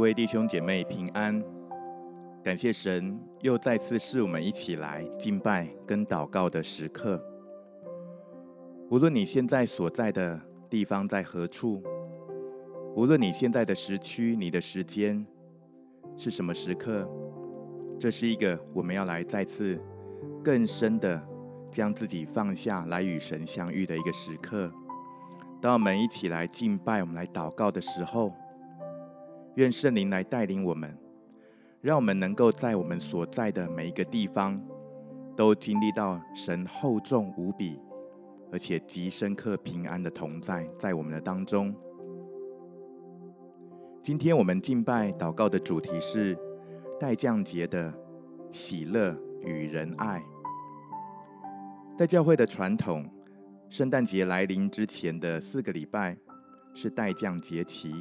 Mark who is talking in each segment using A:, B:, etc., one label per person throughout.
A: 各位弟兄姐妹平安，感谢神又再次是我们一起来敬拜跟祷告的时刻。无论你现在所在的地方在何处，无论你现在的时区、你的时间是什么时刻，这是一个我们要来再次更深的将自己放下来与神相遇的一个时刻。当我们一起来敬拜、我们来祷告的时候，愿圣灵来带领我们，让我们能够在我们所在的每一个地方，都经历到神厚重无比，而且极深刻平安的同在，在我们的当中。今天我们敬拜祷告的主题是待降节的喜乐与仁爱。在教会的传统，圣诞节来临之前的四个礼拜是待降节期。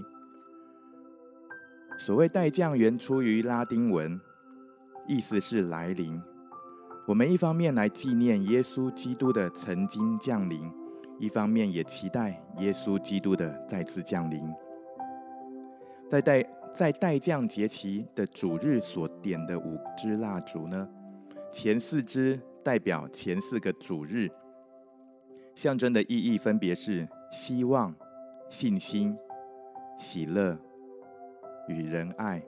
A: 所谓待降，原出于拉丁文，意思是来临。我们一方面来纪念耶稣基督的曾经降临，一方面也期待耶稣基督的再次降临。在待在待降节期的主日所点的五支蜡烛呢，前四支代表前四个主日，象征的意义分别是希望、信心、喜乐。与仁爱，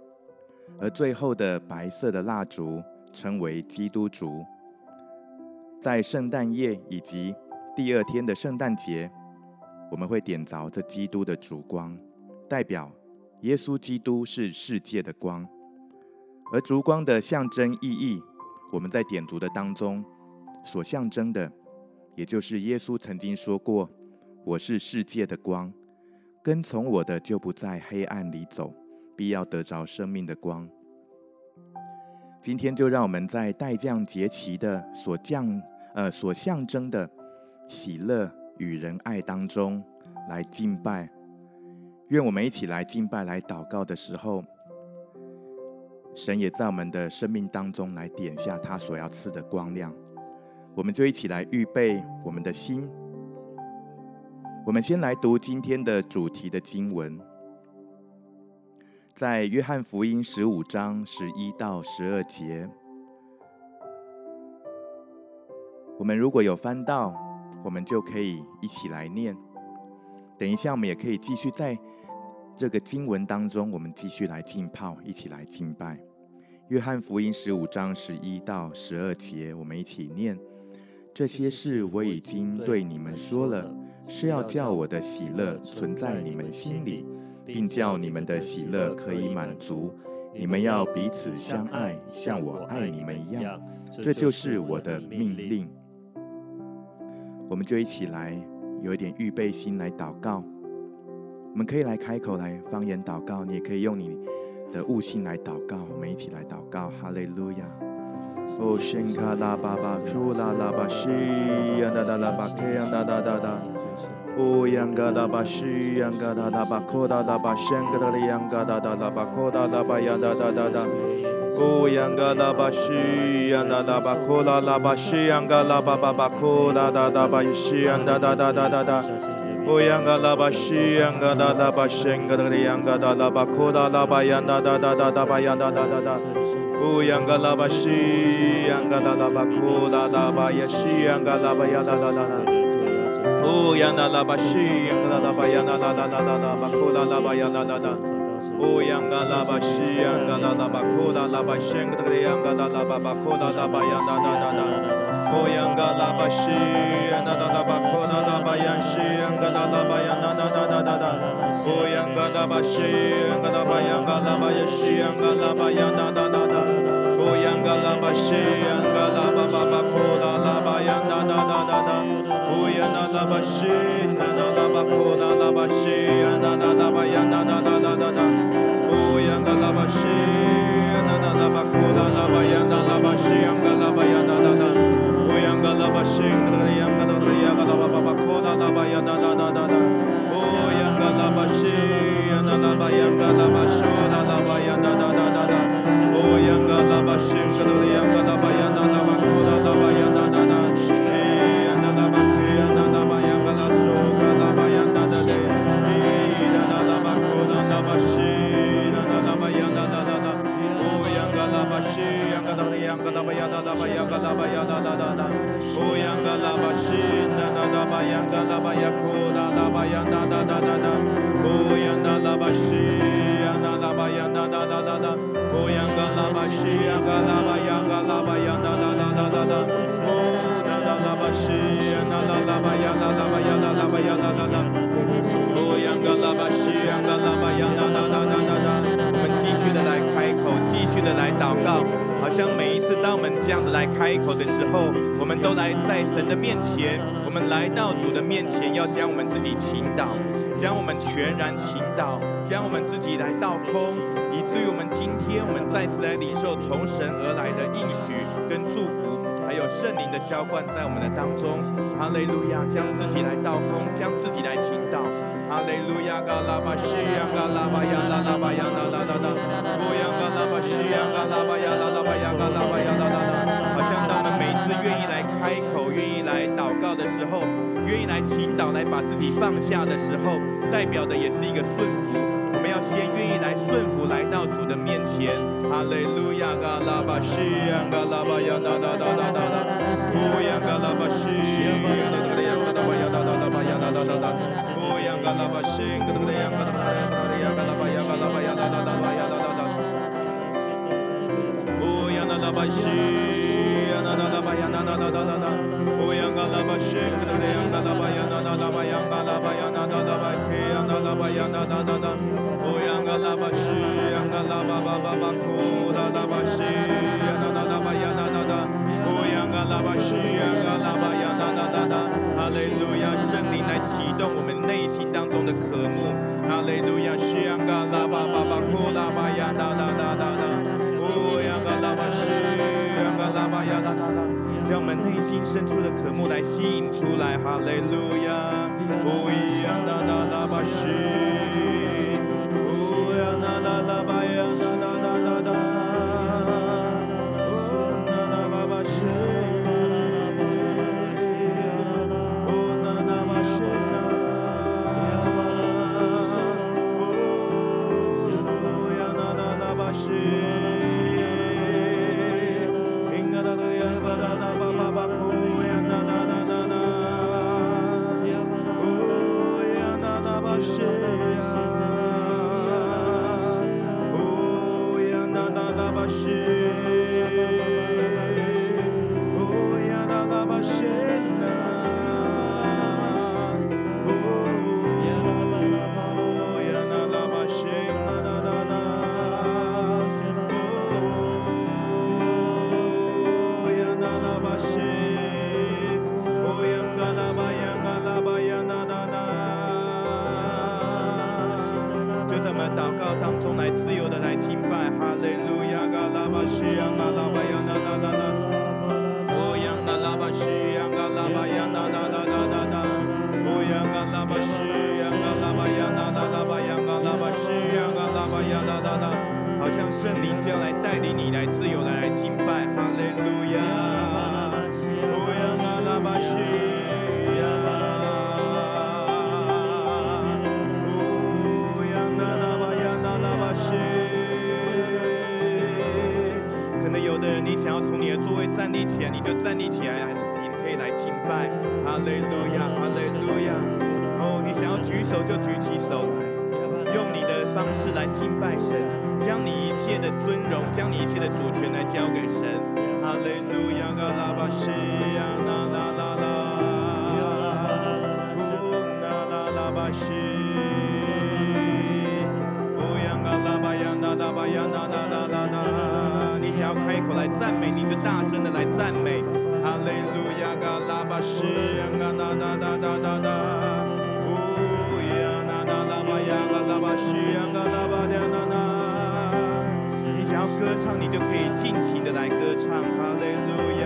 A: 而最后的白色的蜡烛称为基督烛。在圣诞夜以及第二天的圣诞节，我们会点着这基督的烛光，代表耶稣基督是世界的光。而烛光的象征意义，我们在点烛的当中所象征的，也就是耶稣曾经说过：“我是世界的光，跟从我的就不在黑暗里走。”必要得着生命的光。今天就让我们在待降节期的所降呃所象征的喜乐与仁爱当中来敬拜。愿我们一起来敬拜、来祷告的时候，神也在我们的生命当中来点下他所要赐的光亮。我们就一起来预备我们的心。我们先来读今天的主题的经文。在约翰福音十五章十一到十二节，我们如果有翻到，我们就可以一起来念。等一下，我们也可以继续在这个经文当中，我们继续来浸泡，一起来敬拜。约翰福音十五章十一到十二节，我们一起念：这些事我已经对你们说了，是要叫我的喜乐存在你们心里。并叫你们的喜乐可以满足，你们要彼此相爱，像我爱你们一样，这就是我的命令。我们就一起来有一点预备心来祷告。我们可以来开口来方言祷告，你也可以用你的悟性来祷告。我们一起来祷告，哈利路亚。哦，圣卡拉巴巴，苏拉拉巴西，呀哒哒拉巴克，呀哒哒哒哒。哦，央嘎达巴西，央嘎达拉巴库达拉巴圣格达里，央嘎达达拉巴库达拉巴呀哒哒哒哒。哦，央嘎拉巴西，央嘎拉巴库达拉巴西，央嘎拉巴巴巴库达达达巴西，央哒哒哒哒哒哒。哦，央嘎拉巴西，央嘎达拉巴圣格达里，央嘎达拉巴库达拉巴呀哒哒哒哒哒巴呀哒哒哒哒。哦，央嘎拉巴西，央嘎达拉巴库达拉巴呀西，央嘎拉巴呀哒哒哒哒。拉拉拉巴库拉拉巴呀那拉拉。哦，呀那拉巴西，呀那拉拉巴库拉拉巴圣格的呀那拉拉巴巴库拉拉巴呀那那那那。哦，呀那拉巴西，呀那拉拉巴库拉拉巴呀西，呀那拉拉巴呀那那那那那那。哦，呀那拉巴西，呀那拉巴呀那拉巴呀西，呀那拉巴呀那那那那。哦，那那那那那。哦呀那拉我们继续的来看。续的来祷告。好像每一次当我们这样子来开口的时候，我们都来在神的面前，我们来到主的面前，要将我们自己倾倒，将我们全然倾倒，将我们自己来倒空，以至于我们今天我们再次来领受从神而来的应许跟祝福，还有圣灵的浇灌在我们的当中。哈利路亚，将自己来倒空，将自己来倾倒。哈利路亚，嘎拉巴西呀，嘎拉巴呀，拉拉巴呀，拉拉拉拉，哦呀，好像当我们每次愿意来开口、愿意来祷告的时候，愿意来倾倒、来把自己放下的时候，代表的也是一个顺服。我们要先愿意来顺服，来到主的面前。哈利路亚，嘎拉巴西，嘎拉巴呀，拉拉拉拉拉拉，哦呀，嘎拉巴西呀，嘎拉巴呀，嘎拉巴呀，拉拉巴呀，拉拉拉拉。嘎拉巴西，嘎拉巴呀，嘎拉巴呀，嘎拉巴呀，嘎拉巴呀，拉拉拉巴呀，拉拉拉。哦呀，巴西，呀拉拉拉巴呀，拉拉拉拉拉拉。哦呀，嘎拉巴西，嘎拉巴呀，嘎拉巴呀，拉拉拉巴呀，嘎拉巴呀，拉拉拉巴克呀，拉拉巴呀，拉拉拉拉。哦呀，嘎拉巴西，呀嘎拉巴巴巴库，拉巴西，呀拉拉拉巴呀，拉拉拉。哦呀，嘎拉巴西，呀嘎拉巴呀，拉拉拉拉。哈利路亚，圣灵来启动我们内心当中。的渴慕，哈利路亚，西呀嘎拉巴巴巴库拉巴呀啦啦啦啦让，我们内心深处的渴慕来吸引出来，哈利路亚，哦呀啦啦啦巴士，有的人，你想要从你的座位站立起来，你就站立起来，你可以来敬拜。哈利路亚，哈利路亚。哦，你想要举手就举起手来，用你的方式来敬拜神，将你一切的尊荣，将你一切的主权来交给神。哈利路亚，阿拉巴西亚，啦啦啦啦，呼啦啦啦巴西。呀啦啦吧呀啦啦吧呀啦啦啦啦啦。开口来赞美，你就大声的来赞美，哈利路亚，嘎拉巴施，嘎哒哒哒哒哒哒，乌呀，那那拉巴呀，嘎拉巴施，嘎拉巴呀那那。你只要歌唱，你
B: 就可以尽情的
A: 来歌唱，哈利路亚，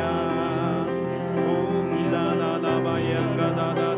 A: 乌哒哒哒巴耶，嘎哒哒。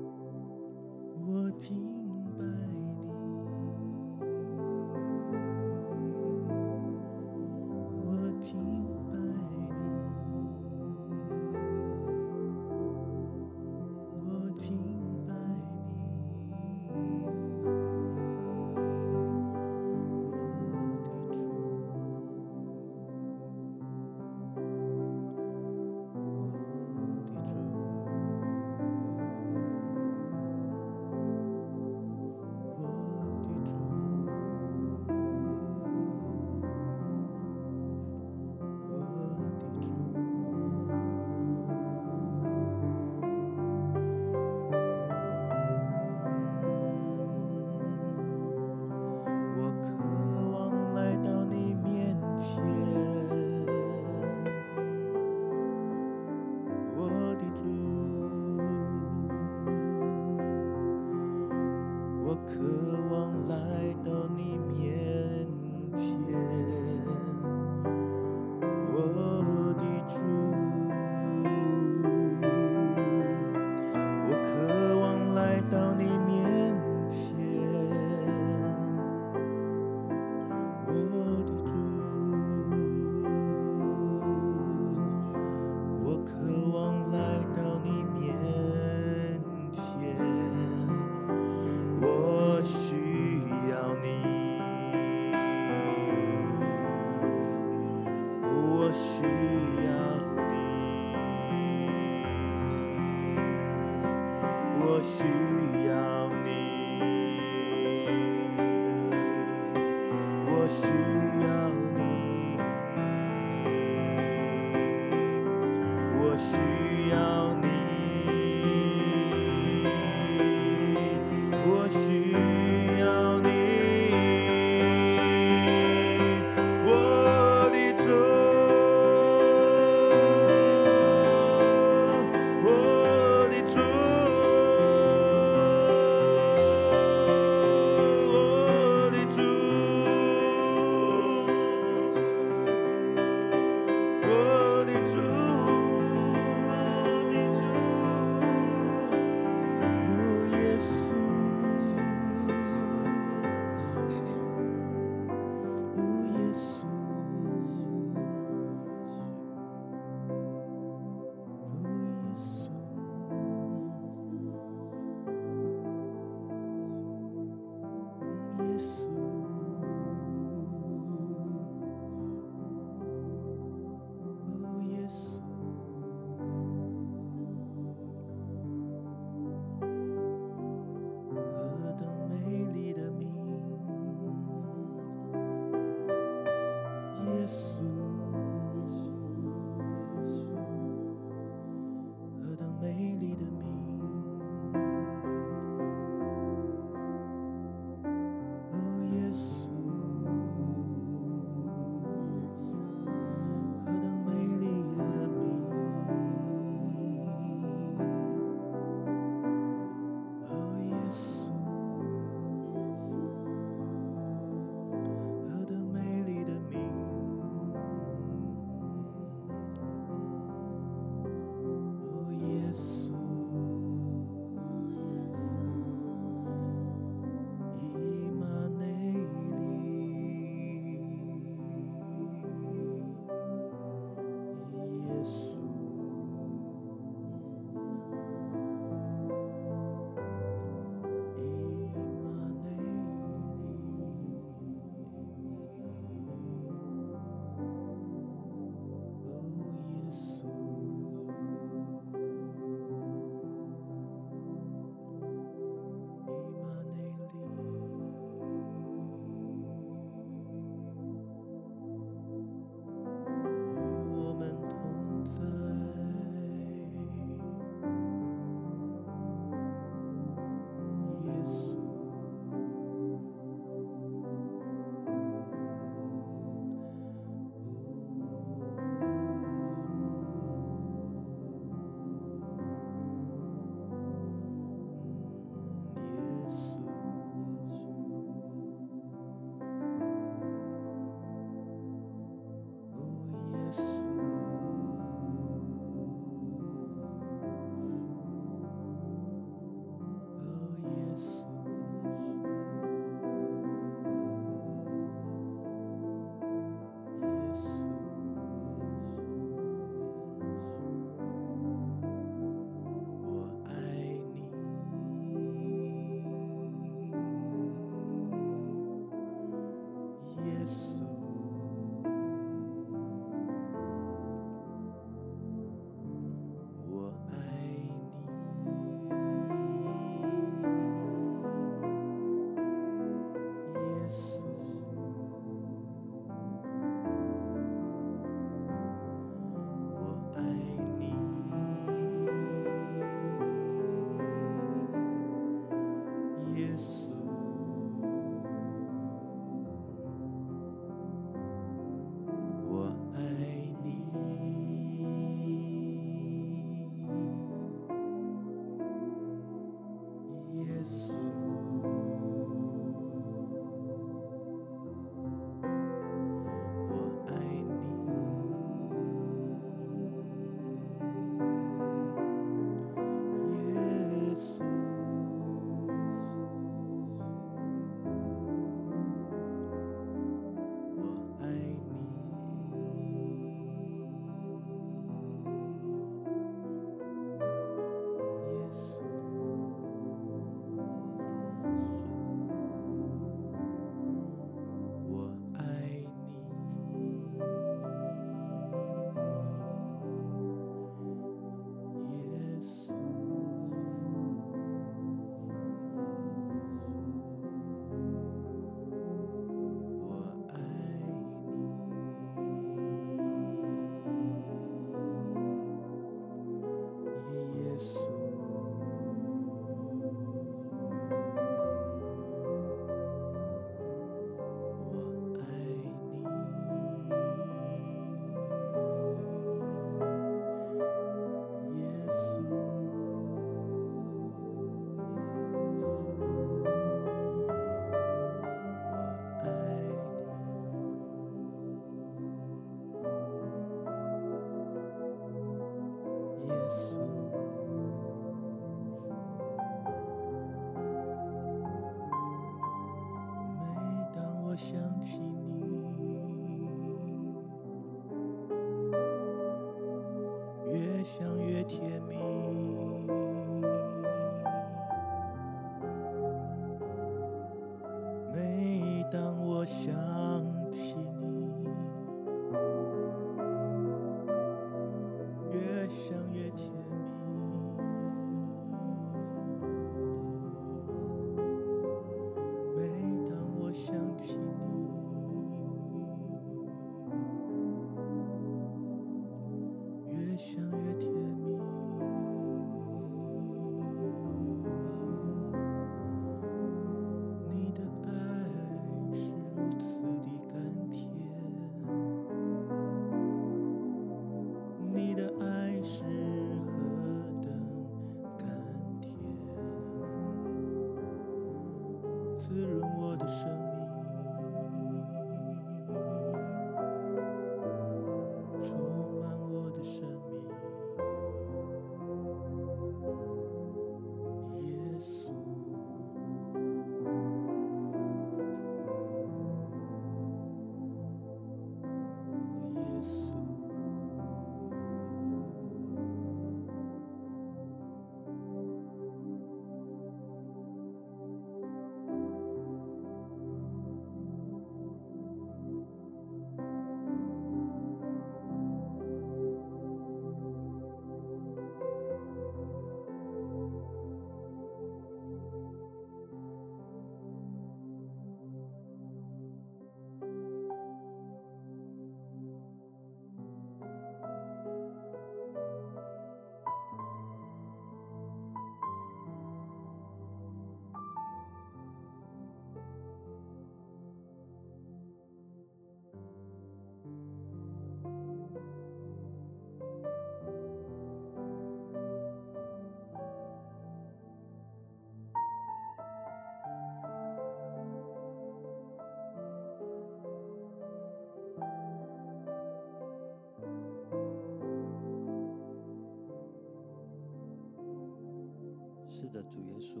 B: 的，主耶稣，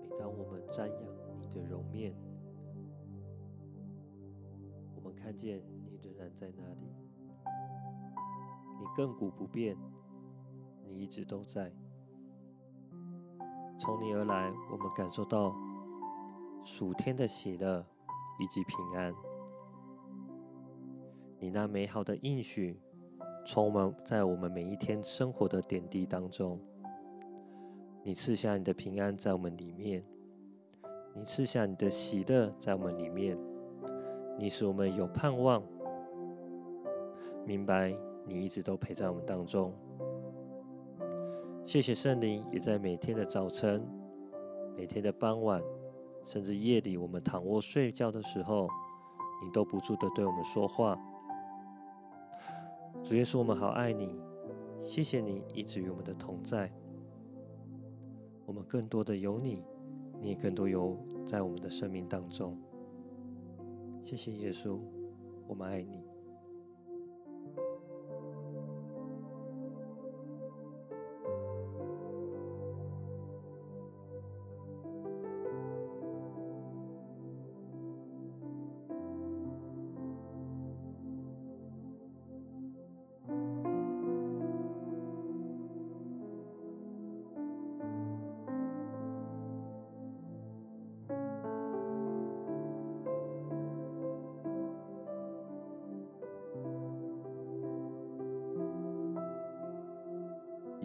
B: 每当我们瞻仰你的容面，我们看见你仍然在那里，你亘古不变，你一直都在。从你而来，我们感受到属天的喜乐以及平安。你那美好的应许，充满在我们每一天生活的点滴当中。你赐下你的平安在我们里面，你赐下你的喜乐在我们里面，你使我们有盼望，明白你一直都陪在我们当中。谢谢圣灵，也在每天的早晨、每天的傍晚，甚至夜里，我们躺卧睡觉的时候，你都不住的对我们说话。主耶稣，我们好爱你，谢谢你一直与我们的同在。我们更多的有你，你也更多有在我们的生命当中。谢谢耶稣，我们爱你。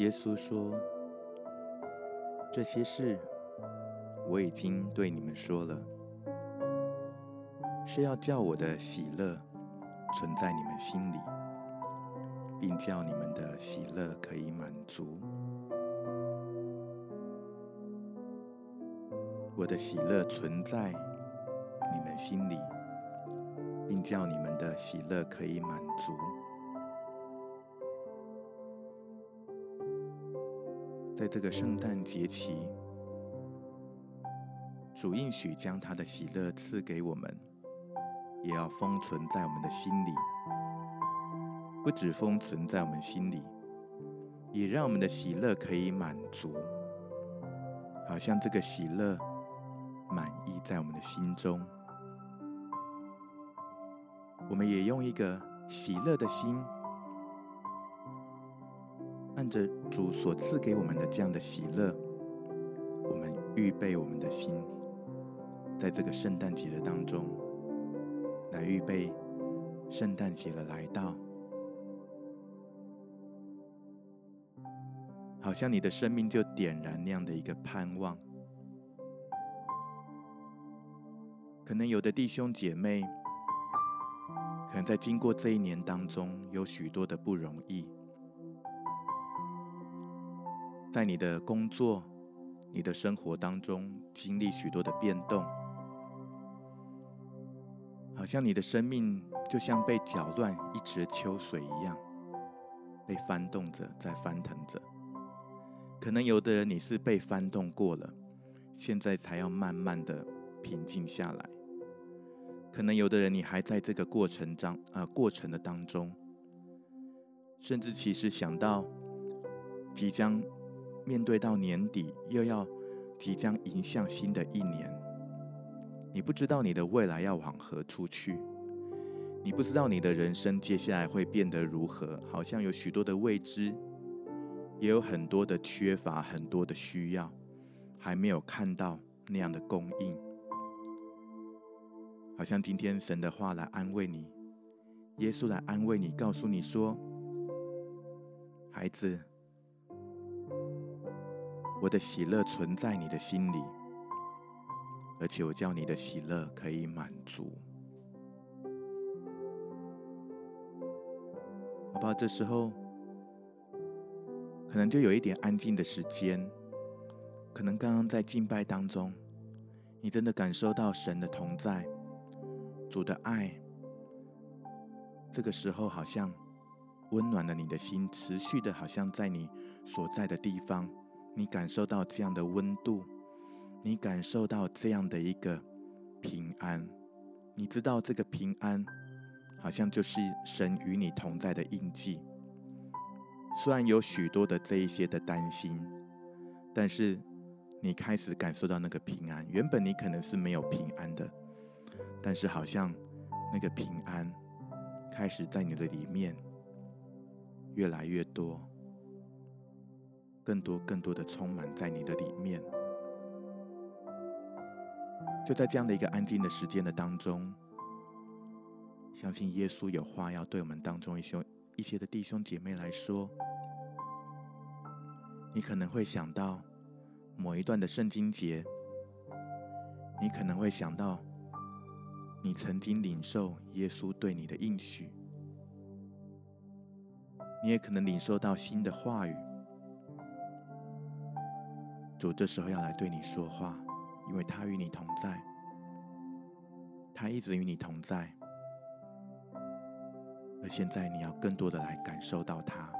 A: 耶稣说：“这些事我已经对你们说了，是要叫我的喜乐存在你们心里，并叫你们的喜乐可以满足。我的喜乐存在你们心里，并叫你们的喜乐可以满足。”在这个圣诞节期，主应许将他的喜乐赐给我们，也要封存在我们的心里。不只封存在我们心里，也让我们的喜乐可以满足，好像这个喜乐满意在我们的心中，我们也用一个喜乐的心，按着主所赐给我们的这样的喜乐，我们预备我们的心，在这个圣诞节的当中，来预备圣诞节的来到。好像你的生命就点燃那样的一个盼望。可能有的弟兄姐妹，可能在经过这一年当中，有许多的不容易，在你的工作、你的生活当中经历许多的变动，好像你的生命就像被搅乱一池秋水一样，被翻动着，在翻腾着。可能有的人你是被翻动过了，现在才要慢慢的平静下来。可能有的人你还在这个过程当呃过程的当中，甚至其实想到即将面对到年底，又要即将迎向新的一年，你不知道你的未来要往何处去，你不知道你的人生接下来会变得如何，好像有许多的未知。也有很多的缺乏，很多的需要，还没有看到那样的供应。好像今天神的话来安慰你，耶稣来安慰你，告诉你说：“孩子，我的喜乐存在你的心里，而且我叫你的喜乐可以满足。”好吧，这时候。可能就有一点安静的时间，可能刚刚在敬拜当中，你真的感受到神的同在，主的爱。这个时候好像温暖了你的心，持续的，好像在你所在的地方，你感受到这样的温度，你感受到这样的一个平安，你知道这个平安，好像就是神与你同在的印记。虽然有许多的这一些的担心，但是你开始感受到那个平安。原本你可能是没有平安的，但是好像那个平安开始在你的里面越来越多，更多更多的充满在你的里面。就在这样的一个安静的时间的当中，相信耶稣有话要对我们当中一些一些的弟兄姐妹来说。你可能会想到某一段的圣经节，你可能会想到你曾经领受耶稣对你的应许，你也可能领受到新的话语。主这时候要来对你说话，因为他与你同在，他一直与你同在，而现在你要更多的来感受到他。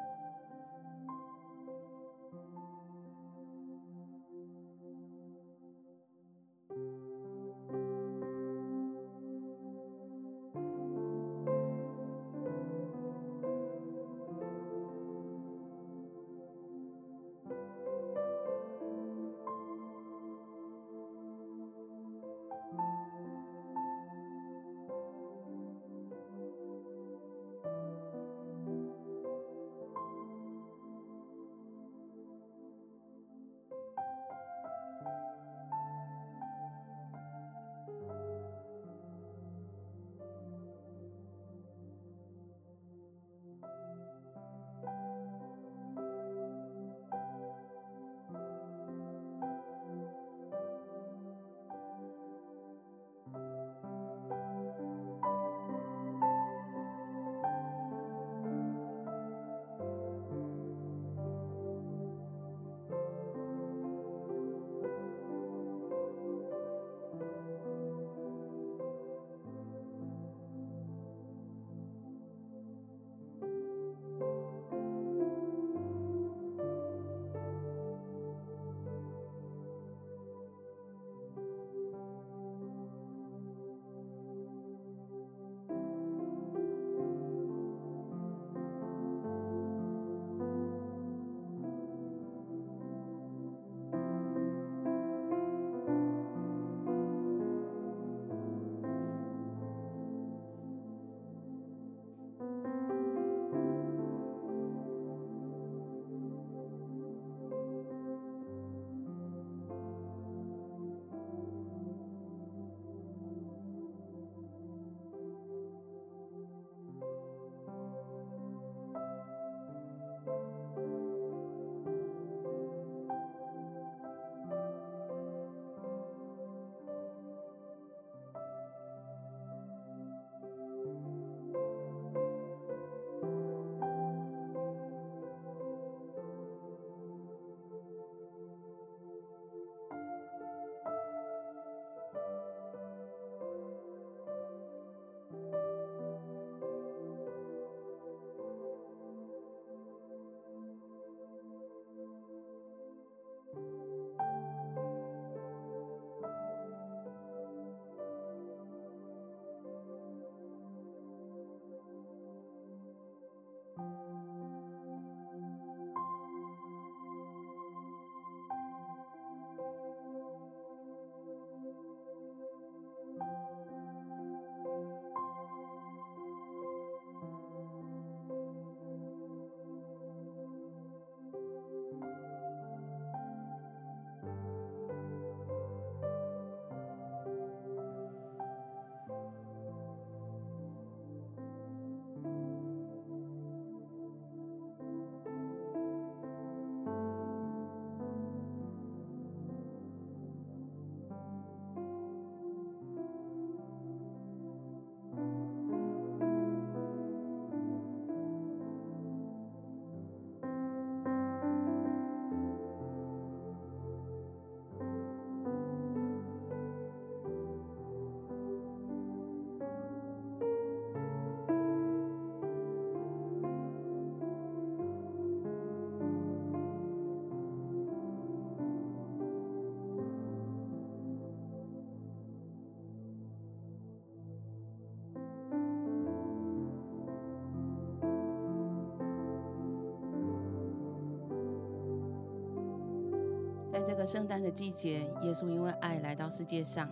C: 这个圣诞的季节，耶稣因为爱来到世界上，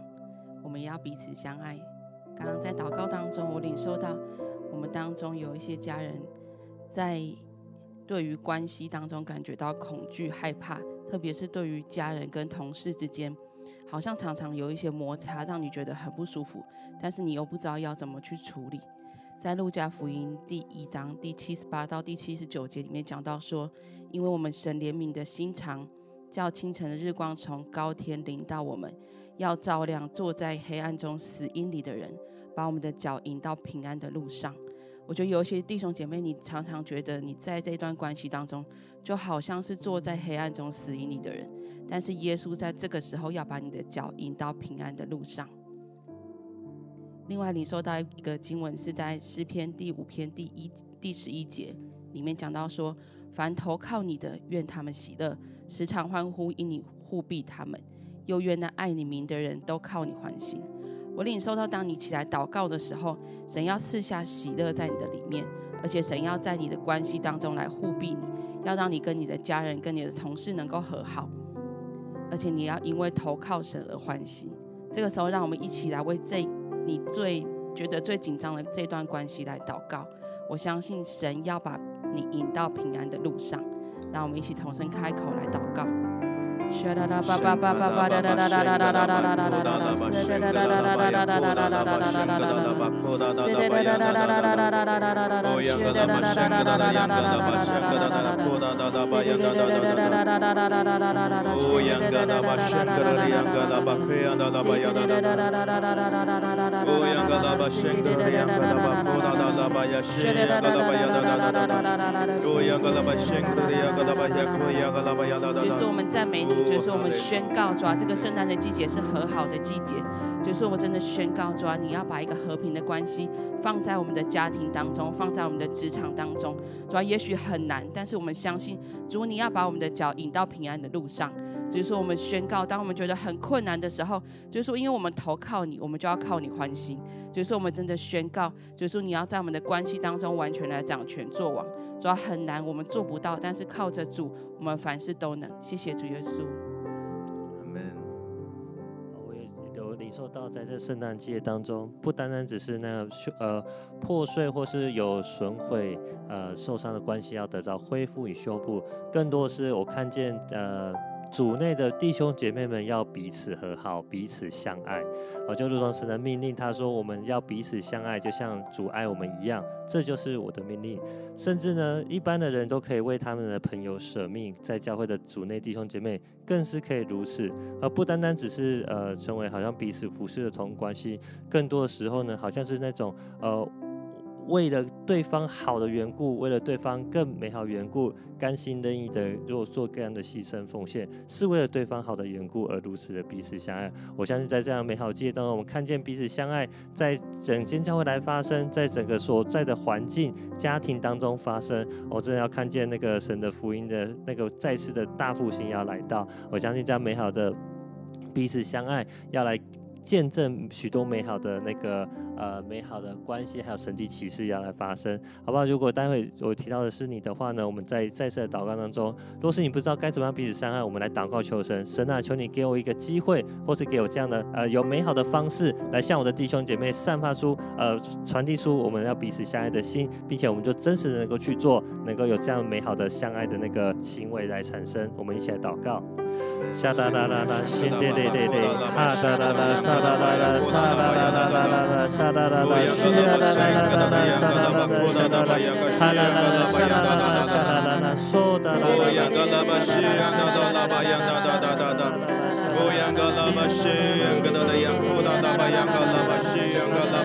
C: 我们也要彼此相爱。刚刚在祷告当中，我领受到我们当中有一些家人在对于关系当中感觉到恐惧、害怕，特别是对于家人跟同事之间，好像常常有一些摩擦，让你觉得很不舒服，但是你又不知道要怎么去处理。在路加福音第一章第七十八到第七十九节里面讲到说，因为我们神怜悯的心肠，叫清晨的日光从高天临到我们。要照亮坐在黑暗中死荫里的人，把我们的脚引到平安的路上。我觉得有一些弟兄姐妹，你常常觉得你在这段关系当中，就好像是坐在黑暗中死荫里的人，但是耶稣在这个时候要把你的脚引到平安的路上。另外，你收到一个经文是在诗篇第五篇第一第十一节里面讲到说：“凡投靠你的，愿他们喜乐，时常欢呼，因你护庇他们。”又愿那爱你名的人都靠你欢心。我领受到，当你起来祷告的时候，神要赐下喜乐在你的里面，而且神要在你的关系当中来护庇你，要让你跟你的家人、跟你的同事能够和好，而且你要因为投靠神而欢心。这个时候，让我们一起来为这你最觉得最紧张的这段关系来祷告。我相信神要把你引到平安的路上。让我们一起同声开口来祷告。就是我们赞美你。就是我们宣告，主啊，这个圣诞的季节是和好的季节。就是我真的宣告，主啊，你要把一个和平的关系放在我们的家庭当中，放在我们的职场当中。主啊，也许很难，但是我们相信，主你要把我们的脚引到平安的路上。就是说，我们宣告，当我们觉得很困难的时候，就是说，因为我们投靠你，我们就要靠你欢心。就是说，我们真的宣告，就是说，你要在我们的关系当中完全来掌权做王。主要很难，我们做不到，但是靠着主，我们凡事都能。谢谢主耶稣。
A: 阿门。
B: 我也有领受到，在这圣诞节当中，不单单只是那个呃破碎或是有损毁呃受伤的关系要得到恢复与修补，更多的是我看见呃。主内的弟兄姐妹们要彼此和好，彼此相爱。我就如同神的命令，他说我们要彼此相爱，就像主爱我们一样。这就是我的命令。甚至呢，一般的人都可以为他们的朋友舍命，在教会的主内弟兄姐妹更是可以如此。而不单单只是呃成为好像彼此服侍的同关系，更多的时候呢，好像是那种呃。为了对方好的缘故，为了对方更美好缘故，甘心乐意的，如果做各样的牺牲奉献，是为了对方好的缘故而如此的彼此相爱。我相信在这样美好的季节当中，我们看见彼此相爱，在整间教会来发生，在整个所在的环境、家庭当中发生。我真的要看见那个神的福音的那个再次的大复兴要来到。我相信这样美好的彼此相爱要来。见证许多美好的那个呃美好的关系，还有神迹奇事要来发生，好不好？如果待会我提到的是你的话呢，我们在再次的祷告当中，若是你不知道该怎么样彼此相爱，我们来祷告求神，神啊，求你给我一个机会，或是给我这样的呃有美好的方式，来向我的弟兄姐妹散发出呃传递出我们要彼此相爱的心，并且我们就真实的能够去做，能够有这样美好的相爱的那个行为来产生。我们一起来祷告。沙哒哒哒哒，心哒哒哒哒，哈哒哒哒，沙哒哒哒，沙哒哒哒哒哒，沙哒哒哒，心哒哒哒哒哒，沙哒哒哒，沙哒哒，哈哒哒哒，沙哒哒哒，沙哒哒哒，嗦哒哒哒，哒哒哒，西哒哒哒，拉巴哒哒哒哒哒，欧阳格拉巴西，哒哒哒，央库哒哒巴央格拉巴西，央格拉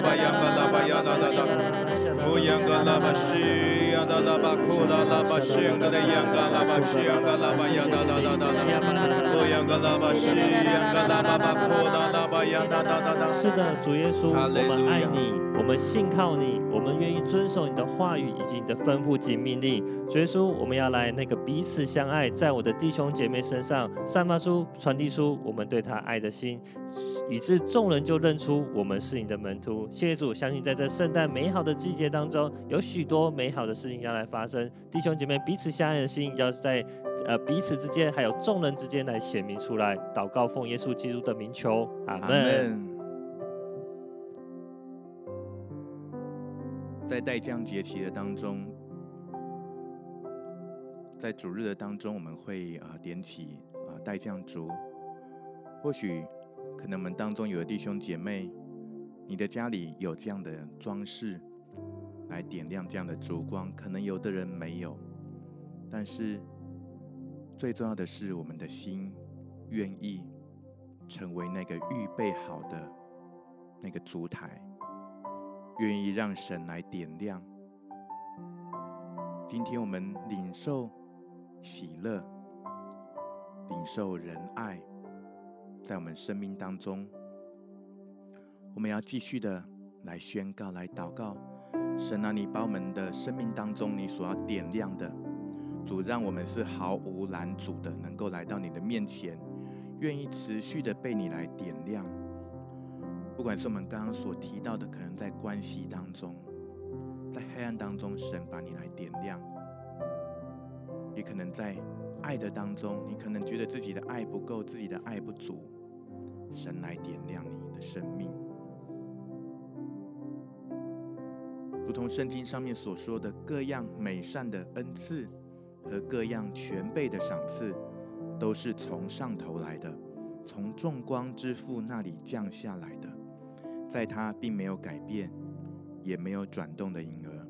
B: 是的，主耶稣，我们爱你，我们信靠你，我们愿意遵守你的话语以及你的吩咐及命令。主耶稣，我们要来那个彼此相爱，在我的弟兄姐妹身上散发出、传递出我们对他爱的心，以致众人就认出我们是你的门徒。谢谢主，相信在这圣诞美好的季节当中，有许多美好的事情要来发生。弟兄姐妹彼此相爱的心，要在呃彼此之间，还有众人之间来显明出来。祷告奉耶稣基督的名求，阿门。
A: 在待降节期的当中，在主日的当中，我们会啊点起啊待降烛。或许可能我们当中有的弟兄姐妹，你的家里有这样的装饰。来点亮这样的烛光，可能有的人没有，但是最重要的是，我们的心愿意成为那个预备好的那个烛台，愿意让神来点亮。今天我们领受喜乐，领受仁爱，在我们生命当中，我们要继续的来宣告，来祷告。神啊，你把我们的生命当中你所要点亮的，主让我们是毫无拦阻的，能够来到你的面前，愿意持续的被你来点亮。不管是我们刚刚所提到的，可能在关系当中，在黑暗当中，神把你来点亮；也可能在爱的当中，你可能觉得自己的爱不够，自己的爱不足，神来点亮你的生命。如同圣经上面所说的，各样美善的恩赐和各样全备的赏赐，都是从上头来的，从众光之父那里降下来的，在他并没有改变，也没有转动的影儿。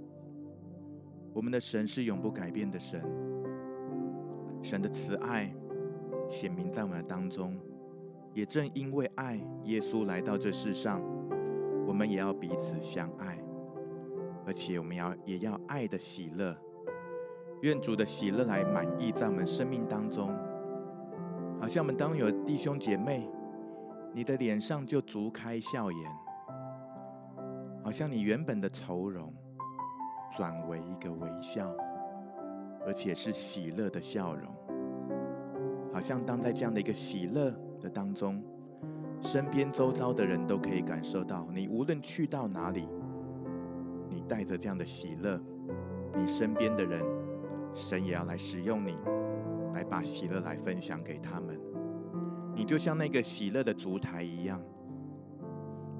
A: 我们的神是永不改变的神，神的慈爱显明在我们的当中，也正因为爱，耶稣来到这世上，我们也要彼此相爱。而且我们要也要爱的喜乐，愿主的喜乐来满溢在我们生命当中。好像我们当有弟兄姐妹，你的脸上就逐开笑颜，好像你原本的愁容转为一个微笑，而且是喜乐的笑容。好像当在这样的一个喜乐的当中，身边周遭的人都可以感受到，你无论去到哪里。带着这样的喜乐，你身边的人，神也要来使用你，来把喜乐来分享给他们。你就像那个喜乐的烛台一样，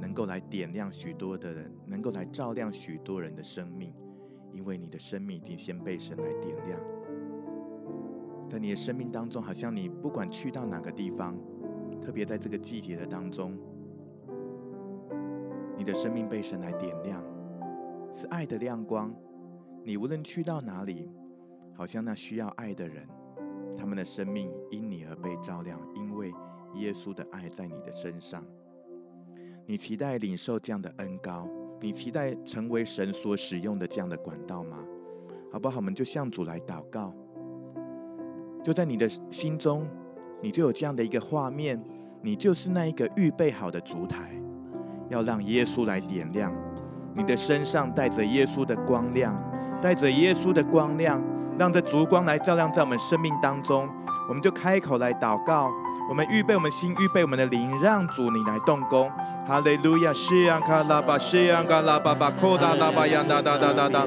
A: 能够来点亮许多的人，能够来照亮许多人的生命，因为你的生命已经先被神来点亮。在你的生命当中，好像你不管去到哪个地方，特别在这个季节的当中，你的生命被神来点亮。是爱的亮光，你无论去到哪里，好像那需要爱的人，他们的生命因你而被照亮，因为耶稣的爱在你的身上。你期待领受这样的恩膏，你期待成为神所使用的这样的管道吗？好不好？我们就向主来祷告，就在你的心中，你就有这样的一个画面，你就是那一个预备好的烛台，要让耶稣来点亮。你的身上带着耶稣的光亮，带着耶稣的光亮，让这烛光来照亮在我们生命当中。我们就开口来祷告，我们预备我们心，预备我们的灵，让主你来动工。哈利路亚，西扬卡拉巴，西扬卡拉巴巴，库达拉巴扬哒哒哒哒哒。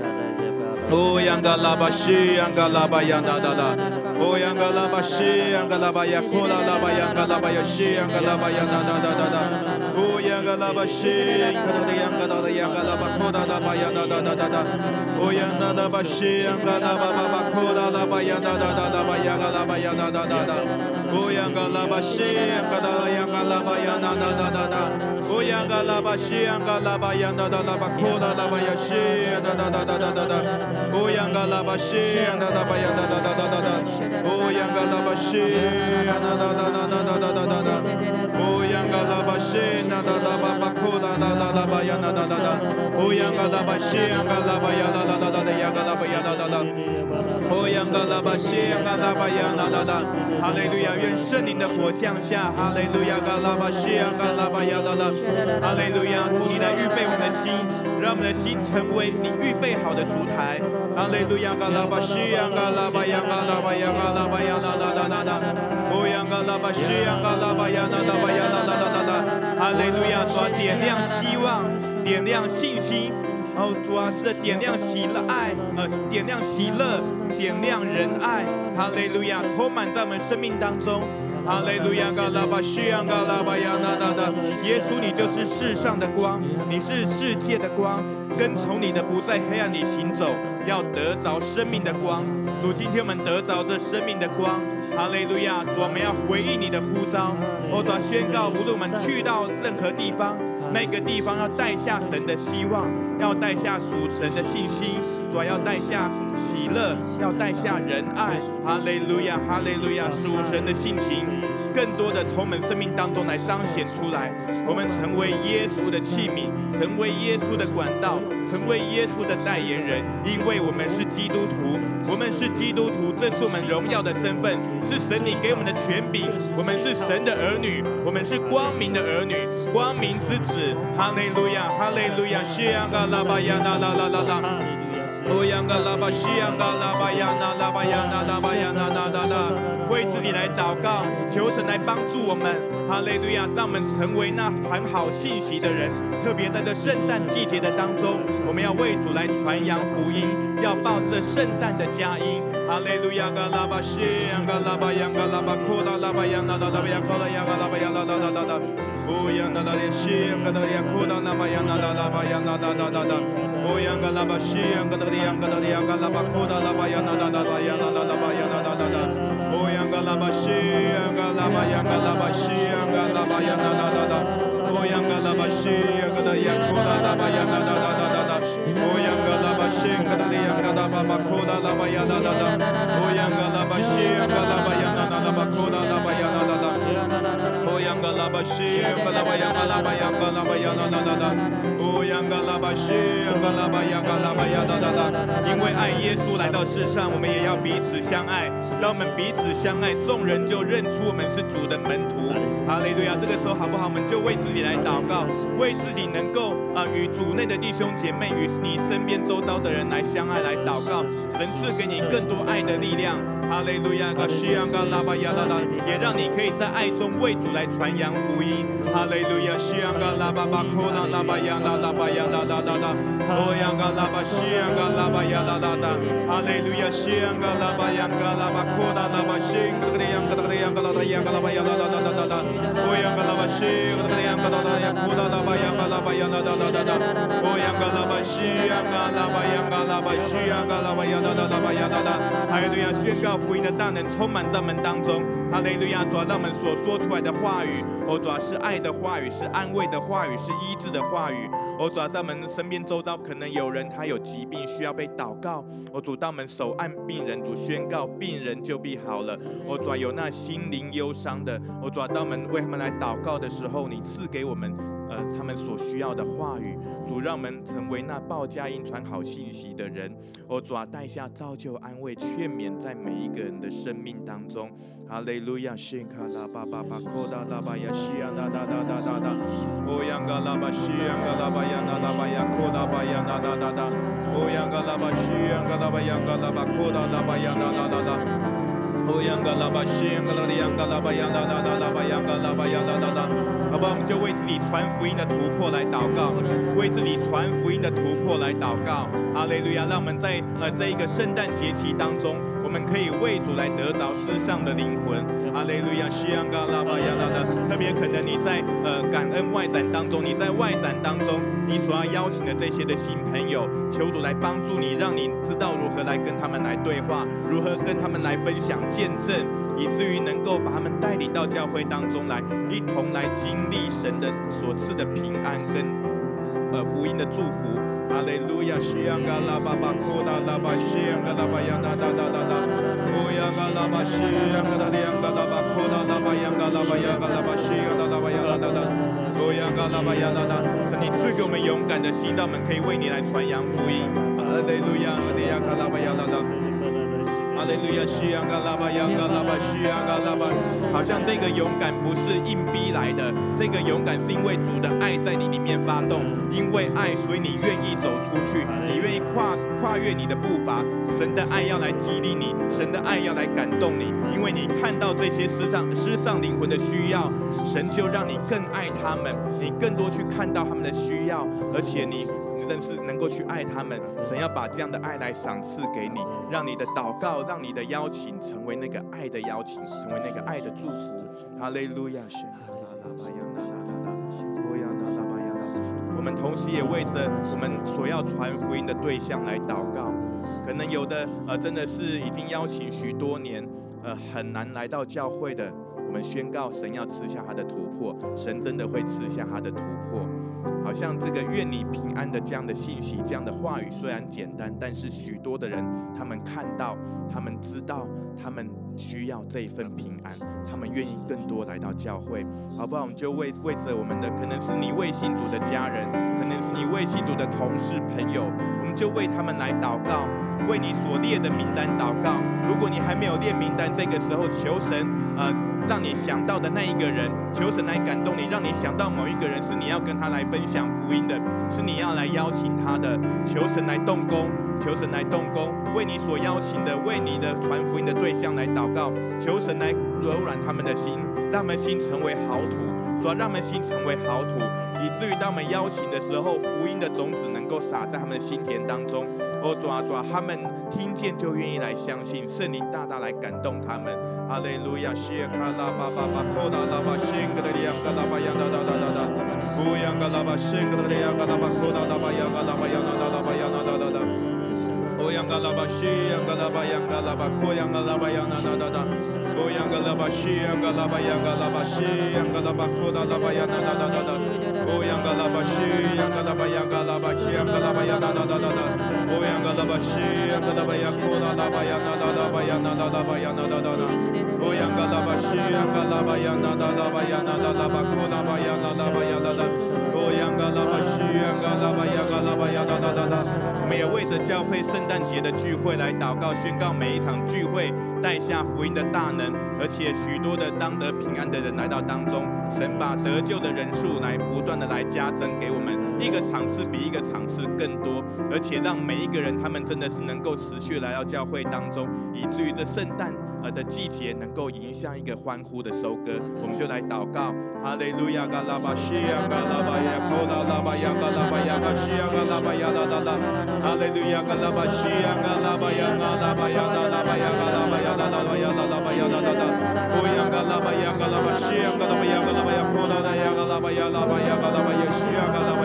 A: 乌央卡拉巴西央卡拉巴央哒哒哒，乌央卡拉巴西央卡拉巴呀库拉拉巴央噶拉巴呀西央卡拉巴央哒哒哒哒。galaba she kada yanga da yanga la ba koda la ba yanda da da da da o yanda da ba she yanga la ba ba ba koda la ba yanda da da da ba yanga la ba yanda da da da o yanga la ba she yanga da yanga la ba yanda da da da da o yanga la ba she yanga la ba yanda da da ba koda la ba ya she da da da da da da o yanga la ba she yanga da ba yanda da da da da da 央达达达达达。乌央嘎拉巴西，央达达达达达达达达。乌央嘎拉巴西。那那那巴巴库那那那那巴呀那那那那，乌央嘎拉巴西央嘎拉巴呀那那那那的央嘎拉巴呀那那那，乌央嘎拉巴西央嘎拉巴呀那那那，哈利路亚，愿圣灵的火降下，哈利路亚，嘎拉巴西央嘎拉巴呀那那，哈利路亚，主你来预备我们的心，让我们的心成为你预备好的烛台，哈利路亚，嘎拉巴西央嘎拉巴呀嘎拉巴呀嘎拉巴呀那那那那那，乌央嘎拉巴西央嘎拉巴呀那那巴呀那那那那那。哈利路亚，主啊，点亮希望，点亮信心，哦，主啊，是的，点亮喜乐爱，呃，点亮喜乐，点亮仁爱，哈利路亚，充满在我们生命当中。哈利路亚，嘎拉巴西，嘎拉巴亚，那那那，耶稣，你就是世上的光，你是世界的光，跟从你的不在黑暗里行走，要得着生命的光。主，今天我们得着这生命的光，哈利路亚，主，我们要回应你的呼召，我主宣告，无论我们去到任何地方，那个地方要带下神的希望，要带下属神的信心，主要带下喜乐，要带下仁爱，哈利路亚，哈利路亚，属神的性情。更多的从我们生命当中来彰显出来，我们成为耶稣的器皿，成为耶稣的管道，成为耶稣的代言人。因为我们是基督徒，我们是基督徒，这是我们荣耀的身份，是神你给我们的权柄。我们是神的儿女，我们是光明的儿女，光明之子。哈利路亚，哈利路亚，西亚嘎拉巴亚那拉拉拉拉，欧扬嘎拉巴西亚嘎拉巴亚那拉巴亚那拉巴亚那那那那。为自己来祷告，求神来帮助我们，哈利路亚，让我们成为那传好信息的人。特别在这圣诞季节的当中，我们要为主来传扬福音，要报这圣诞的佳音。哈利路亚，嘎拉巴西，嘎拉巴扬，嘎拉巴库拉拉巴扬，拉拉拉巴亚，库拉亚，嘎拉巴亚，拉拉拉拉拉，乌扬拉拉列西，嘎拉亚库拉拉巴扬，拉拉拉巴扬，拉拉拉拉拉，乌扬嘎拉巴西，嘎拉亚，嘎拉亚，嘎拉巴库拉拉巴扬，拉拉拉巴扬，拉拉拉巴扬，拉拉拉拉。哦，央嘎拉巴西，嘎拉巴，央嘎拉巴西，嘎拉巴，央啦啦啦啦。哦，央嘎拉巴西，嘎拉央库拉拉巴，央啦啦啦啦啦。哦，央嘎拉，拉拉拉拉巴，央啦啦啦。哦，央嘎拉巴西，央嘎拉巴，央啦啦啦巴库拉拉巴，央啦啦啦。哦，央嘎拉巴西，央嘎拉巴，央嘎拉巴，央嘎拉巴，央啦啦啦啦。哦，央嘎拉巴西，央嘎拉巴，央嘎拉巴，央啦啦啦。因为爱耶稣来到世上，我们也要彼此相爱，让我们彼此。相爱，众人就认出我们是主的门徒。哈利路亚！这个时候好不好？我们就为自己来祷告，为自己能够啊、呃、与主内的弟兄姐妹，与你身边周遭的人来相爱来祷告。神赐给你更多爱的力量。哈利路亚！嘎西昂嘎拉巴亚拉拉，也让你可以在爱中为主来传扬福音。哈利路亚！西昂嘎拉巴巴库拉拉巴亚拉拉巴亚拉拉拉拉，欧扬嘎拉巴西昂嘎拉巴亚拉拉拉，哈利路亚！西昂嘎拉巴扬嘎拉巴库拉拉巴。西，格德里扬格德里扬格拉达扬拉巴亚拉拉拉拉拉拉，欧扬嘎拉巴西，格德里扬格拉达扬库拉拉巴扬拉巴亚拉拉拉拉拉，欧扬格拉巴西，扬格拉巴扬格拉巴西，扬格拉巴亚拉拉拉巴亚拉拉，哈利路亚！宣告福音的大能充满在我们当中，哈利路亚！主啊，让我们所说出来的话语，哦，主啊，是爱的话语，是安慰的话语，是医治的话语，哦，主啊，在我们身边周遭可能有人他有疾病需要被祷告，哦，主，当我们手按病人，主宣告病人就必好了。我主有那心灵忧伤的，我主当我们为他们来祷告的时候，你赐给我们呃他们所需要的话语，主让我们成为那报佳音传好信息的人。我主啊带下造就、安慰、劝勉在每一个人的生命当中。哈利路亚，宣卡拉巴巴巴科达达巴亚西亚达达达达达达，欧扬嘎拉巴西扬嘎拉巴扬嘎拉巴亚科达巴扬达达达达，欧扬嘎拉巴西扬嘎拉巴扬嘎拉巴科达达巴扬达达达达。哦，央嘎拉巴西，央嘎拉里，央嘎拉巴，央啦啦啦啦巴，央嘎拉巴，央啦啦啦。好吧，我们就为自己传福音的突破来祷告，为自己传福音的突破来祷告。阿雷路亚！让我们在呃这一个圣诞节期当中。我们可以为主来得着世上的灵魂，阿雷路亚，西安嘎拉巴亚拉的。特别可能你在呃感恩外展当中，你在外展当中，你所要邀请的这些的新朋友，求主来帮助你，让你知道如何来跟他们来对话，如何跟他们来分享见证，以至于能够把他们带领到教会当中来，一同来经历神的所赐的平安跟呃福音的祝福。哈利路亚，西扬嘎拉巴巴库达拉巴西扬嘎拉巴扬达达达达达，乌扬嘎拉巴西扬嘎达扬嘎拉巴库达拉巴扬嘎拉巴扬嘎拉巴西扬嘎拉巴扬达达达，乌扬嘎拉巴扬达达。是你赐给我们勇敢的心，让我们可以为你来传扬福音。哈利路亚，哈利亚卡拉巴扬达达。哈利路亚，西扬嘎拉巴，扬嘎拉巴，西扬嘎拉巴。好像这个勇敢不是硬逼来的，这个勇敢是因为主的爱在你里面发动，因为爱，所以你愿意走出去，你愿意跨跨越你的步伐。神的爱要来激励你，神的爱要来感动你，因为你看到这些失丧失丧灵魂的需要，神就让你更爱他们，你更多去看到他们的需要，而且你。真是能够去爱他们。神要把这样的爱来赏赐给你，让你的祷告，让你的邀请成为那个爱的邀请，成为那个爱的祝福。哈利路亚！我们同时也为着我们所要传福音的对象来祷告。可能有的呃，真的是已经邀请许多年，呃，很难来到教会的。我们宣告，神要赐下他的突破，神真的会赐下他的突破。好像这个愿你平安的这样的信息，这样的话语虽然简单，但是许多的人他们看到，他们知道，他们需要这一份平安，他们愿意更多来到教会，好不好？我们就为为着我们的，可能是你未信主的家人，可能是你未信主的同事朋友，我们就为他们来祷告，为你所列的名单祷告。如果你还没有列名单，这个时候求神啊。呃让你想到的那一个人，求神来感动你；让你想到某一个人是你要跟他来分享福音的，是你要来邀请他的，求神来动工，求神来动工，为你所邀请的，为你的传福音的对象来祷告，求神来柔软他们的心，让他们心成为好土，主要让他们心成为好土，以至于当我们邀请的时候，福音的种子能够撒在他们的心田当中。哦，抓抓，他们听见就愿意来相信，圣灵大大来感动他们。哈利路亚，谢卡拉巴巴巴，托达拉巴，圣格的利亚，格拉巴，扬达达达达达，乌扬格拉巴，圣格的利亚，格拉巴，托达拉巴，扬格拉巴，扬达达达巴，扬达达达达，乌扬格拉巴，西扬格拉巴，扬格拉巴，库扬格拉我们也为着教会圣诞节的聚会来祷告宣告每一场聚会带下福音的大能而且许多的当得平安的人来到当中。神把得救的人数来不断的来加增给我们。一个场次比一个场次更多而且让每一个人他们真的是能够持续来到教会当中以至于这圣诞的季节能够迎向一个欢呼的收割，我们就来祷告。哈利路亚，嘎拉巴西亚，嘎拉巴亚，库拉拉巴亚，嘎拉巴亚，嘎西亚，嘎拉巴亚，啦啦啦。哈利路亚，嘎拉巴西亚，嘎拉巴亚，嘎拉巴亚，啦啦巴亚，嘎拉巴亚，啦啦巴亚，啦啦巴亚，啦啦啦。乌央嘎拉巴亚，嘎拉巴西亚，嘎拉巴亚，嘎拉巴亚，库拉拉亚，嘎拉巴亚，拉巴亚，嘎拉巴亚，西亚，嘎拉巴亚，啦啦。乌央嘎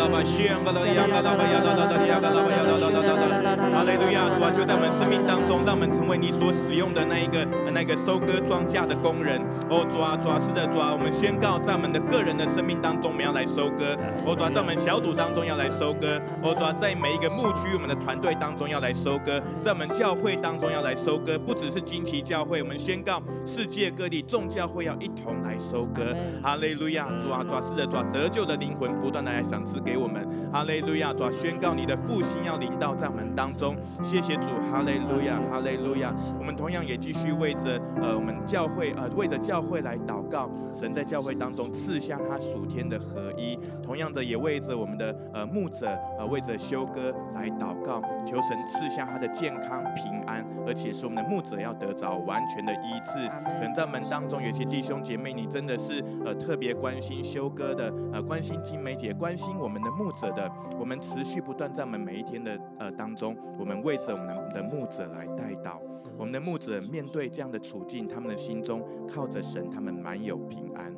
A: 拉巴西亚，嘎拉亚，嘎拉巴亚，啦啦啦，亚，嘎拉巴亚，啦啦啦啦。哈利路亚，主啊，就在我们生命当中，让我们成为你所使用的那一个那个收割庄稼的工人。哦，主啊，主啊，是的，主啊，我们宣告在我们的个人的生命当中，我们要来收割。哦，主啊，在我们小组当中要来收割。哦，主啊，在每一个牧区，我们的团队当中要来收割，在我们教会当中要来收割。不只是惊奇教会，我们宣告世界各地众教会要一同来收割。哈利路亚，主啊，主啊，是的，主啊，得救的灵魂不断的来赏赐给我们。哈利路亚，主啊，宣告你的复兴要临到在我们当中。谢谢主，哈利路亚，哈利路亚。我们同样也继续为着呃我们教会呃为着教会来祷告，神在教会当中赐下他属天的合一。同样的也为着我们的呃牧者呃为着修哥来祷告，求神赐下他的健康平安，而且是我们的牧者要得着完全的医治。可能在我们当中有些弟兄姐妹，你真的是呃特别关心修哥的呃关心金梅姐，关心我我们的牧者的，我们持续不断在我们每一天的呃当中，我们为着我们的牧者来代祷。我们的牧者面对这样的处境，他们的心中靠着神，他们满有平安。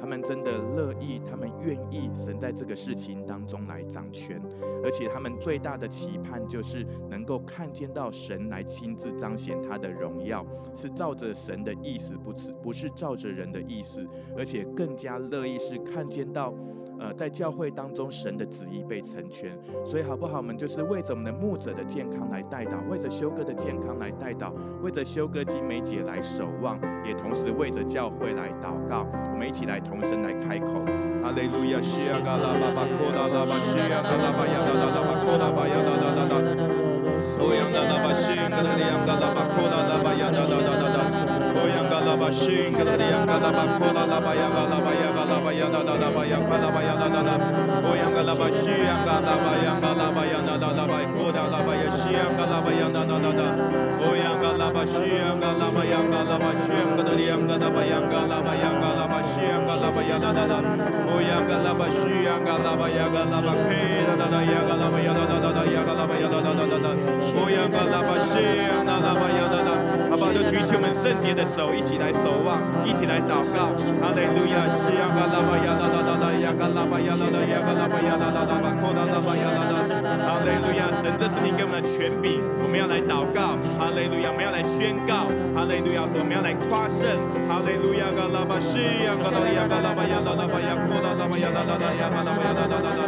A: 他们真的乐意，他们愿意神在这个事情当中来掌权，而且他们最大的期盼就是能够看见到神来亲自彰显他的荣耀，是照着神的意思，不是不是照着人的意思，而且更加乐意是看见到。呃，在教会当中，神的旨意被成全，所以好不好？我们就是为着我们的牧者的健康来代祷，为着修哥的健康来代祷，为着修哥金梅姐来守望，也同时为着教会来祷告。我们一起来同声来开口：哈利路亚，西亚嘎拉巴巴，库达拉巴，西亚嘎拉巴，亚嘎拉巴，库达巴，亚嘎拉巴，欧阳巴，西亚嘎拉巴，库达拉巴，亚拉就举起我们圣洁的手，一起来守望，一起来祷告。哈利路亚，西呀嘎拉巴呀啦啦啦啦呀拉巴呀啦啦呀拉巴呀啦啦啦巴，扣啦啦巴呀啦啦。哈利路亚，神，这是你给我们的权柄，我们要来祷告。哈利路亚，我们要来宣告。哈利路亚，我们要来夸胜。哈利路亚，拉巴西呀嘎拉呀嘎拉巴呀啦啦巴呀，扣啦啦巴呀啦啦啦呀拉巴呀啦啦啦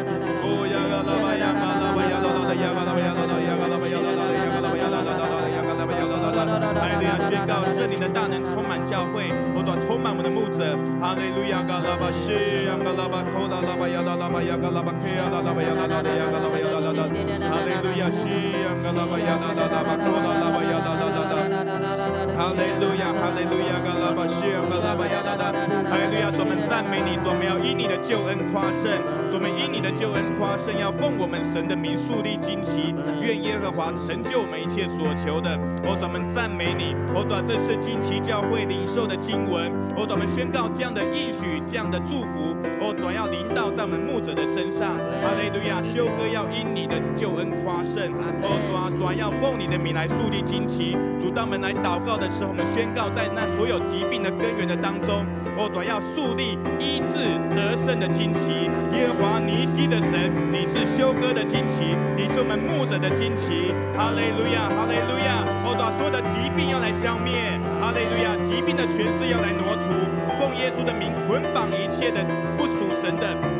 A: 教会，我主充满我们的牧者。哈利路亚，嘎拉巴西呀嘎拉巴扣啦啦巴呀啦啦巴呀嘎拉巴开呀啦啦巴呀啦啦呀嘎拉巴呀啦啦啦。哈利路亚，西呀嘎拉巴呀啦啦啦巴扣啦啦巴呀啦啦啦啦。哈利路亚，哈利路亚，嘎拉巴西呀嘎拉巴呀啦啦。哈利路亚，我们赞美你，我们要因你的救恩夸胜，我们因你的救恩夸胜，要奉我们神的名树立旌旗，愿耶和华成就我们一切所求的。我专门赞美你，我专这是旌旗教会领受的经文，我专门宣告这样的应许，这样的祝福，我专要临到在我们牧者的身上。哈利路亚，修哥要因你的救恩夸胜，我专专要奉你的名来树立旌旗。主当们来祷告的时候，我们宣告在那所有疾病的根源的当中，我转要树立医治得胜的旌旗。耶和华尼西的神，你是修哥的旌旗，你是我们牧者的旌旗。哈利路亚，哈利路亚，我专所有的疾病要来消灭。哈利路亚，疾病的权势要来挪除。奉耶稣的名捆绑一切的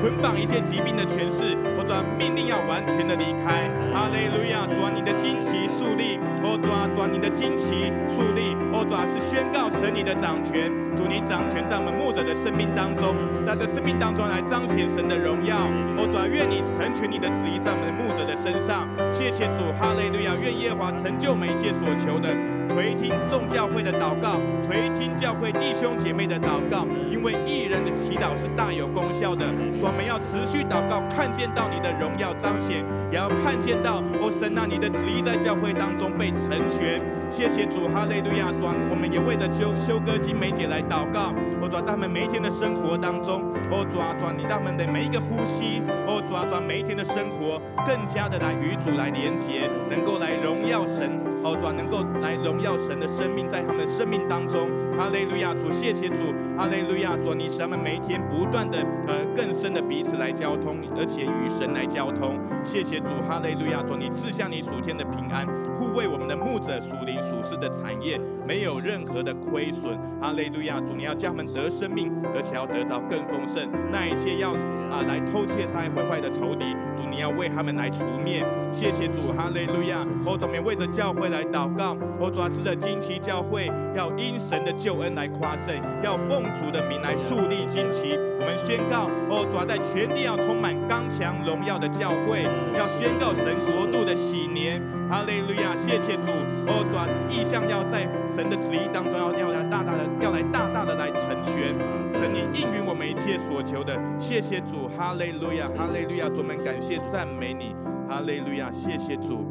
A: 捆绑一些疾病的权势，我专命令要完全的离开。哈利路亚，主啊，你的旌旗树立，我专专你的旌旗树立，我专是宣告神你的掌权，主你掌权在我们牧者的生命当中，在这生命当中来彰显神的荣耀。我专愿你成全你的旨意在我们的牧者的身上。谢谢主，哈利路亚，愿耶华成就每一所求的。垂听众教会的祷告，垂听教会弟兄姐妹的祷告，因为义人的祈祷是大有功效的。我们要持续祷告，看见到你的荣耀彰显，也要看见到哦神啊，你的旨意在教会当中被成全。谢谢主，哈利路亚！主，我们也为着修修哥金梅姐来祷告。我主，在他们每一天的生活当中，我主啊，主你让他们的每一个呼吸，我主啊，主每一天的生活更加的来与主来连接，能够来荣耀神。哦，主能够来荣耀神的生命，在他们的生命当中，哈利路亚！主，谢谢主，哈利路亚！主，你使他们每一天不断的呃更深的彼此来交通，而且与神来交通。谢谢主，哈利路亚！主，你赐下你属天的平安，护卫我们的牧者属灵属世的产业，没有任何的亏损。哈利路亚！主，你要叫他们得生命，而且要得到更丰盛。那一切要啊来偷窃、杀害、毁坏的仇敌，主，你要为他们来除灭。谢谢主，哈利路亚！我准备为着教会。来祷告，我主啊，是的，旌旗教会要因神的救恩来夸胜，要奉主的名来树立旌旗。我们宣告，哦，主啊，在全地要充满刚强荣耀的教会，要宣告神国度的喜年。哈利路亚，谢谢主，哦，主啊，异象要在神的旨意当中要要来大大的要来大大的来成全。神，你应允我们一切所求的。谢谢主，哈利路亚，哈利路亚，主们感谢赞美你，哈利路亚，谢谢主。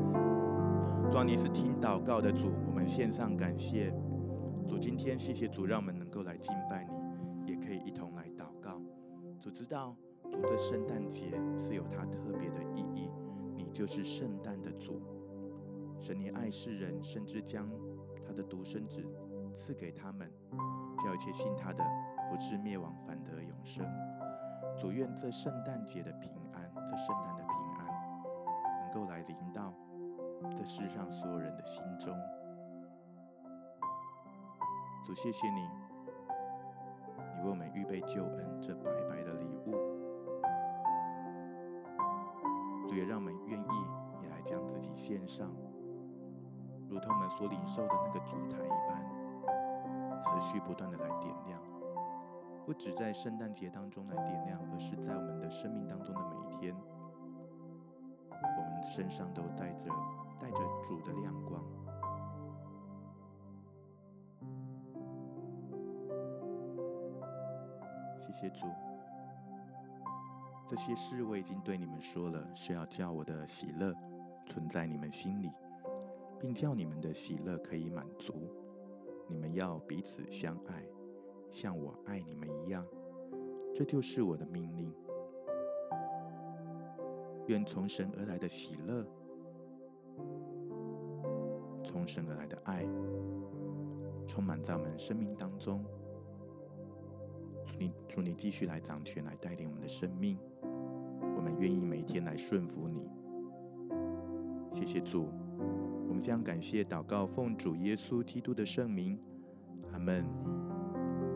A: 主，你是听祷告的主，我们献上感谢。主，今天谢谢主，让我们能够来敬拜你，也可以一同来祷告。主知道，主这圣诞节是有它特别的意义，你就是圣诞的主。神，你爱世人，甚至将他的独生子赐给他们，叫一切信他的不至灭亡，反得永生。主，愿这圣诞节的平安，这圣诞的平安，能够来临到。这世上所有人的心中，主，谢谢你，你为我们预备救恩这白白的礼物，主也让我们愿意也来将自己献上，如同我们所领受的那个烛台一般，持续不断的来点亮，不只在圣诞节当中来点亮，而是在我们的生命当中的每一天，我们身上都带着。带着主的亮光，谢谢主。这些事我已经对你们说了，是要叫我的喜乐存在你们心里，并叫你们的喜乐可以满足。你们要彼此相爱，像我爱你们一样。这就是我的命令。愿从神而来的喜乐，从神而来的爱，充满在我们生命当中。祝你，祝你继续来掌权，来带领我们的生命。我们愿意每天来顺服你。谢谢主，我们将感谢祷告，奉主耶稣基督的圣名，阿门。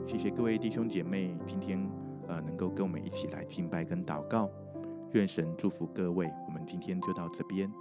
A: 谢谢各位弟兄姐妹，今天呃能够跟我们一起来敬拜跟祷告。愿神祝福各位，我们今天就到这边。